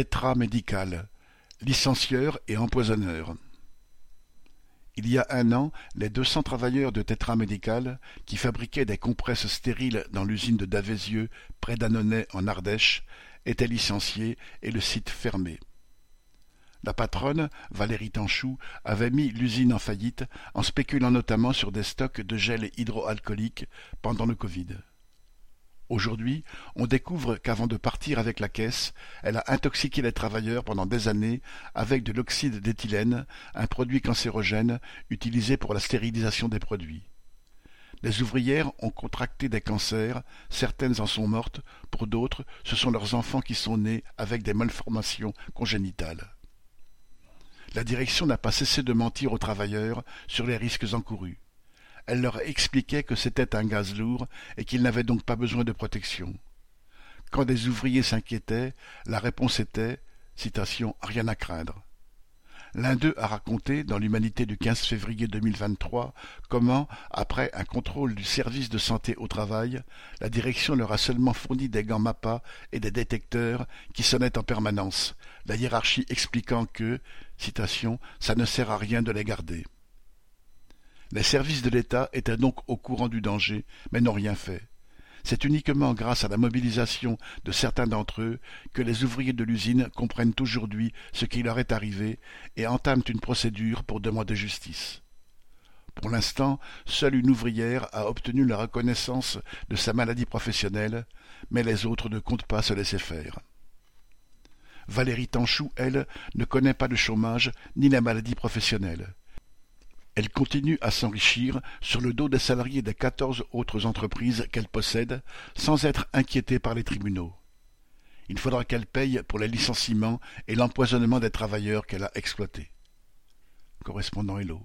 Tetra Médical, licencieur et empoisonneur. Il y a un an, les deux cents travailleurs de Tetra Médical, qui fabriquaient des compresses stériles dans l'usine de Davézieux, près d'Annonay en Ardèche, étaient licenciés et le site fermé. La patronne, Valérie Tanchou, avait mis l'usine en faillite en spéculant notamment sur des stocks de gel hydroalcoolique pendant le Covid. Aujourd'hui, on découvre qu'avant de partir avec la caisse, elle a intoxiqué les travailleurs pendant des années avec de l'oxyde d'éthylène, un produit cancérogène utilisé pour la stérilisation des produits. Les ouvrières ont contracté des cancers, certaines en sont mortes, pour d'autres, ce sont leurs enfants qui sont nés avec des malformations congénitales. La direction n'a pas cessé de mentir aux travailleurs sur les risques encourus. Elle leur expliquait que c'était un gaz lourd et qu'ils n'avaient donc pas besoin de protection. Quand des ouvriers s'inquiétaient, la réponse était citation, rien à craindre. L'un d'eux a raconté, dans l'Humanité du 15 février 2023, comment, après un contrôle du service de santé au travail, la direction leur a seulement fourni des gants MAPA et des détecteurs qui sonnaient en permanence, la hiérarchie expliquant que, citation, ça ne sert à rien de les garder. Les services de l'État étaient donc au courant du danger, mais n'ont rien fait. C'est uniquement grâce à la mobilisation de certains d'entre eux que les ouvriers de l'usine comprennent aujourd'hui ce qui leur est arrivé et entament une procédure pour demander justice. Pour l'instant, seule une ouvrière a obtenu la reconnaissance de sa maladie professionnelle, mais les autres ne comptent pas se laisser faire. Valérie Tanchou, elle, ne connaît pas le chômage ni la maladie professionnelle. Elle continue à s'enrichir sur le dos des salariés des quatorze autres entreprises qu'elle possède, sans être inquiétée par les tribunaux. Il faudra qu'elle paye pour les licenciements et l'empoisonnement des travailleurs qu'elle a exploités. Correspondant Hello.